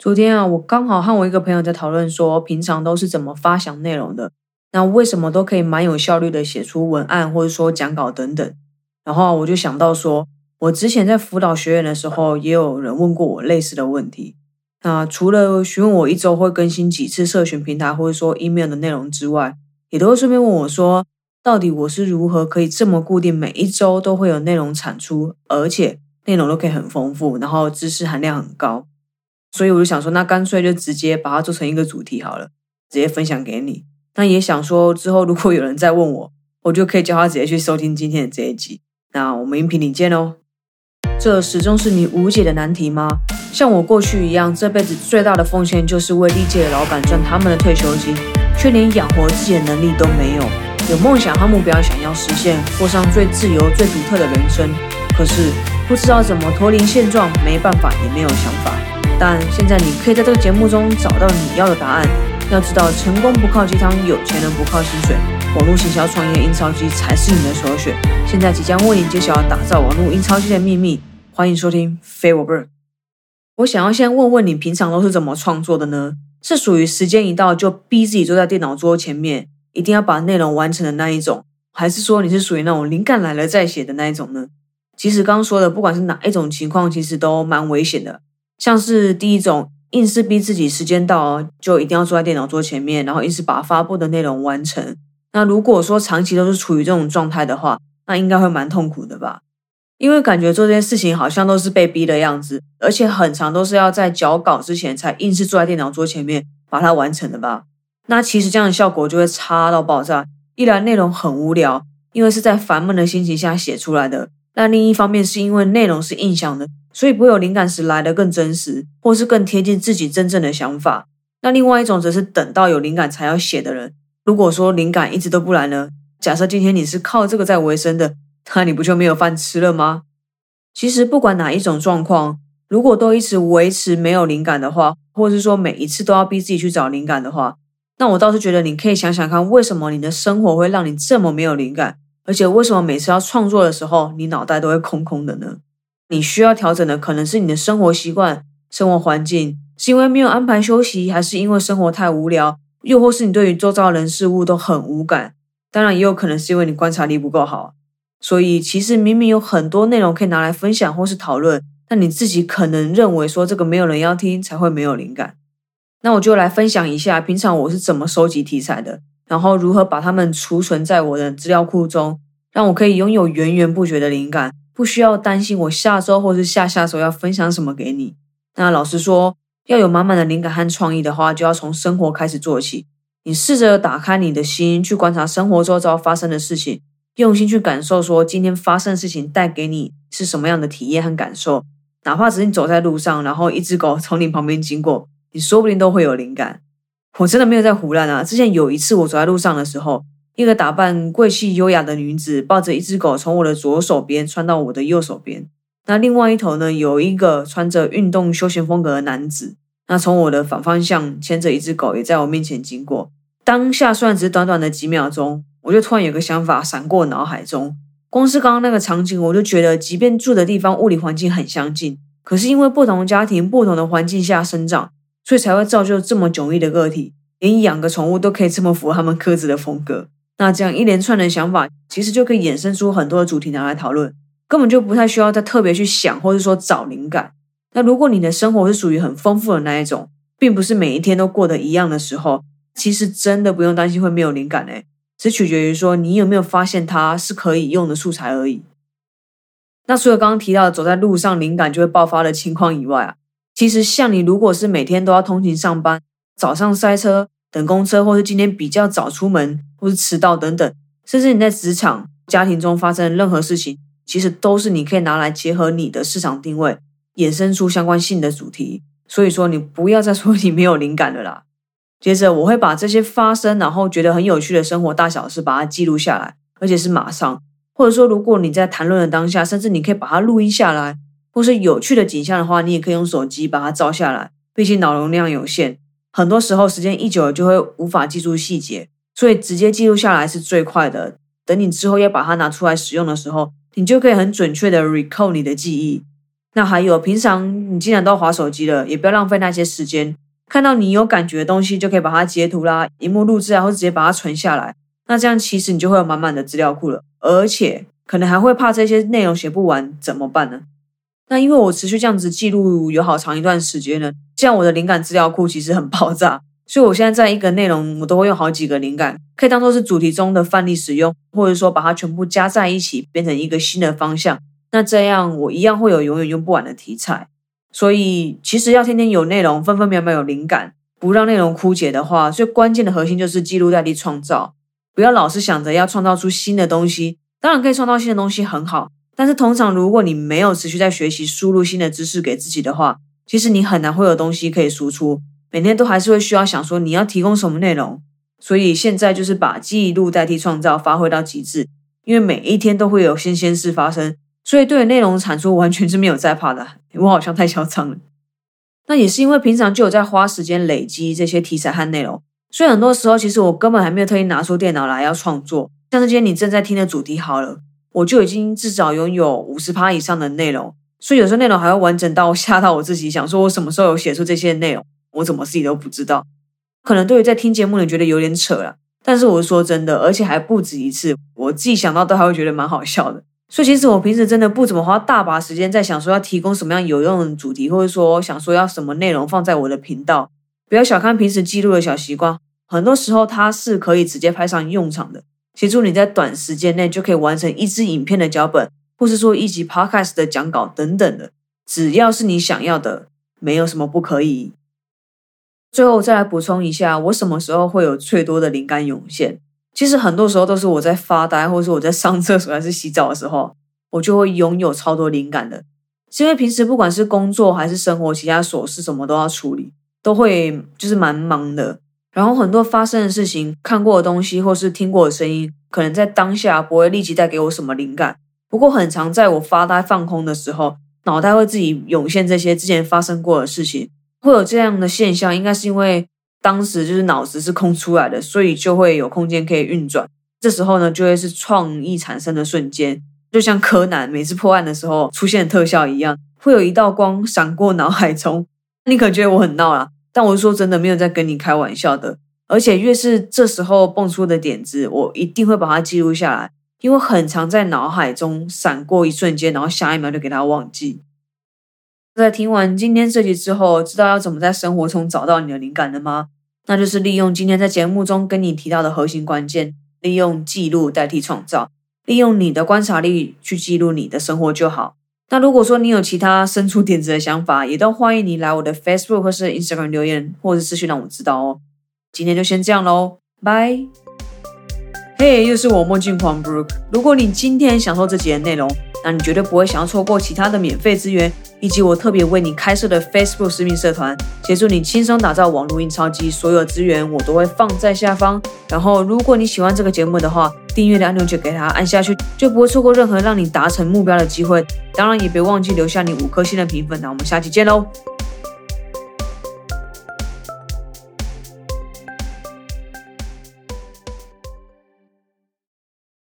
昨天啊，我刚好和我一个朋友在讨论说，平常都是怎么发想内容的，那为什么都可以蛮有效率的写出文案或者说讲稿等等。然后我就想到说，我之前在辅导学员的时候，也有人问过我类似的问题。那除了询问我一周会更新几次社群平台或者说 email 的内容之外，也都会顺便问我说，到底我是如何可以这么固定，每一周都会有内容产出，而且内容都可以很丰富，然后知识含量很高。所以我就想说，那干脆就直接把它做成一个主题好了，直接分享给你。那也想说，之后如果有人再问我，我就可以叫他直接去收听今天的这一集。那我们音频里见哦。这始终是你无解的难题吗？像我过去一样，这辈子最大的奉献就是为历届的老板赚他们的退休金，却连养活自己的能力都没有。有梦想和目标，想要实现，过上最自由、最独特的人生，可是不知道怎么脱离现状，没办法，也没有想法。但现在你可以在这个节目中找到你要的答案。要知道，成功不靠鸡汤，有钱人不靠薪水，网络行销创业印钞机才是你的首选。现在即将为你揭晓打造网络印钞机的秘密，欢迎收听《飞我 bird》。我想要先问问你，平常都是怎么创作的呢？是属于时间一到就逼自己坐在电脑桌前面，一定要把内容完成的那一种，还是说你是属于那种灵感来了再写的那一种呢？其实刚刚说的，不管是哪一种情况，其实都蛮危险的。像是第一种，硬是逼自己时间到就一定要坐在电脑桌前面，然后一直把发布的内容完成。那如果说长期都是处于这种状态的话，那应该会蛮痛苦的吧？因为感觉做这件事情好像都是被逼的样子，而且很长都是要在交稿之前才硬是坐在电脑桌前面把它完成的吧？那其实这样的效果就会差到爆炸。一来内容很无聊，因为是在烦闷的心情下写出来的；那另一方面是因为内容是印象的。所以不会有灵感时来的更真实，或是更贴近自己真正的想法。那另外一种则是等到有灵感才要写的人。如果说灵感一直都不来呢？假设今天你是靠这个在维生的，那你不就没有饭吃了吗？其实不管哪一种状况，如果都一直维持没有灵感的话，或是说每一次都要逼自己去找灵感的话，那我倒是觉得你可以想想看，为什么你的生活会让你这么没有灵感？而且为什么每次要创作的时候，你脑袋都会空空的呢？你需要调整的可能是你的生活习惯、生活环境，是因为没有安排休息，还是因为生活太无聊，又或是你对于周遭人事物都很无感？当然，也有可能是因为你观察力不够好。所以，其实明明有很多内容可以拿来分享或是讨论，但你自己可能认为说这个没有人要听，才会没有灵感。那我就来分享一下，平常我是怎么收集题材的，然后如何把它们储存在我的资料库中，让我可以拥有源源不绝的灵感。不需要担心我下周或是下下周要分享什么给你。那老实说，要有满满的灵感和创意的话，就要从生活开始做起。你试着打开你的心，去观察生活周遭发生的事情，用心去感受，说今天发生的事情带给你是什么样的体验和感受。哪怕只是你走在路上，然后一只狗从你旁边经过，你说不定都会有灵感。我真的没有在胡乱啊！之前有一次我走在路上的时候。一个打扮贵气优雅的女子抱着一只狗，从我的左手边穿到我的右手边。那另外一头呢，有一个穿着运动休闲风格的男子，那从我的反方向牵着一只狗，也在我面前经过。当下虽然只是短短的几秒钟，我就突然有个想法闪过脑海中。光是刚刚那个场景，我就觉得，即便住的地方物理环境很相近，可是因为不同家庭、不同的环境下生长，所以才会造就这么迥异的个体。连养个宠物都可以这么符合他们各自的风格。那这样一连串的想法，其实就可以衍生出很多的主题拿来讨论，根本就不太需要再特别去想，或者说找灵感。那如果你的生活是属于很丰富的那一种，并不是每一天都过得一样的时候，其实真的不用担心会没有灵感诶，只取决于说你有没有发现它是可以用的素材而已。那除了刚刚提到走在路上灵感就会爆发的情况以外啊，其实像你如果是每天都要通勤上班，早上塞车。等公车，或是今天比较早出门，或是迟到等等，甚至你在职场、家庭中发生任何事情，其实都是你可以拿来结合你的市场定位，衍生出相关性的主题。所以说，你不要再说你没有灵感了啦。接着，我会把这些发生，然后觉得很有趣的生活大小事，把它记录下来，而且是马上。或者说，如果你在谈论的当下，甚至你可以把它录音下来，或是有趣的景象的话，你也可以用手机把它照下来。毕竟脑容量有限。很多时候，时间一久就会无法记住细节，所以直接记录下来是最快的。等你之后要把它拿出来使用的时候，你就可以很准确的 recall 你的记忆。那还有，平常你既然都划手机了，也不要浪费那些时间。看到你有感觉的东西，就可以把它截图啦、荧幕录制啊，或者直接把它存下来。那这样其实你就会有满满的资料库了，而且可能还会怕这些内容写不完怎么办呢？那因为我持续这样子记录有好长一段时间了，这样我的灵感资料库其实很爆炸，所以我现在在一个内容我都会用好几个灵感，可以当做是主题中的范例使用，或者说把它全部加在一起，变成一个新的方向。那这样我一样会有永远用不完的题材。所以其实要天天有内容，分分秒秒有灵感，不让内容枯竭的话，最关键的核心就是记录代替创造，不要老是想着要创造出新的东西。当然可以创造新的东西很好，但是通常如果你没有持续在学习输入新的知识给自己的话，其实你很难会有东西可以输出。每天都还是会需要想说你要提供什么内容。所以现在就是把记录代替创造发挥到极致，因为每一天都会有新鲜事发生。所以对内容产出完全是没有在怕的，我好像太嚣张了。那也是因为平常就有在花时间累积这些题材和内容，所以很多时候其实我根本还没有特意拿出电脑来要创作。像是今天你正在听的主题好了，我就已经至少拥有五十趴以上的内容，所以有时候内容还会完整到吓到我自己，想说我什么时候有写出这些内容，我怎么自己都不知道。可能对于在听节目的人觉得有点扯了，但是我是说真的，而且还不止一次，我自己想到都还会觉得蛮好笑的。所以其实我平时真的不怎么花大把时间在想说要提供什么样有用的主题，或者说想说要什么内容放在我的频道。不要小看平时记录的小习惯，很多时候它是可以直接派上用场的，协助你在短时间内就可以完成一支影片的脚本，或是说一集 podcast 的讲稿等等的。只要是你想要的，没有什么不可以。最后再来补充一下，我什么时候会有最多的灵感涌现？其实很多时候都是我在发呆，或者是我在上厕所还是洗澡的时候，我就会拥有超多灵感的。是因为平时不管是工作还是生活其他琐事，什么都要处理，都会就是蛮忙的。然后很多发生的事情、看过的东西或是听过的声音，可能在当下不会立即带给我什么灵感。不过很常在我发呆放空的时候，脑袋会自己涌现这些之前发生过的事情。会有这样的现象，应该是因为。当时就是脑子是空出来的，所以就会有空间可以运转。这时候呢，就会是创意产生的瞬间，就像柯南每次破案的时候出现特效一样，会有一道光闪过脑海中。你可觉得我很闹啦？但我是说真的，没有在跟你开玩笑的。而且越是这时候蹦出的点子，我一定会把它记录下来，因为很常在脑海中闪过一瞬间，然后下一秒就给它忘记。在听完今天这集之后，知道要怎么在生活中找到你的灵感了吗？那就是利用今天在节目中跟你提到的核心关键，利用记录代替创造，利用你的观察力去记录你的生活就好。那如果说你有其他生出点子的想法，也都欢迎你来我的 Facebook 或是 Instagram 留言，或者私讯让我知道哦。今天就先这样喽，拜。嘿，又是我墨镜狂 Brooke。如果你今天享受这集的内容，那你绝对不会想要错过其他的免费资源。以及我特别为你开设的 Facebook 私密社团，协助你轻松打造网络印钞机。所有资源我都会放在下方。然后，如果你喜欢这个节目的话，订阅的按钮就给它按下去，就不会错过任何让你达成目标的机会。当然，也别忘记留下你五颗星的评分。那我们下期见喽！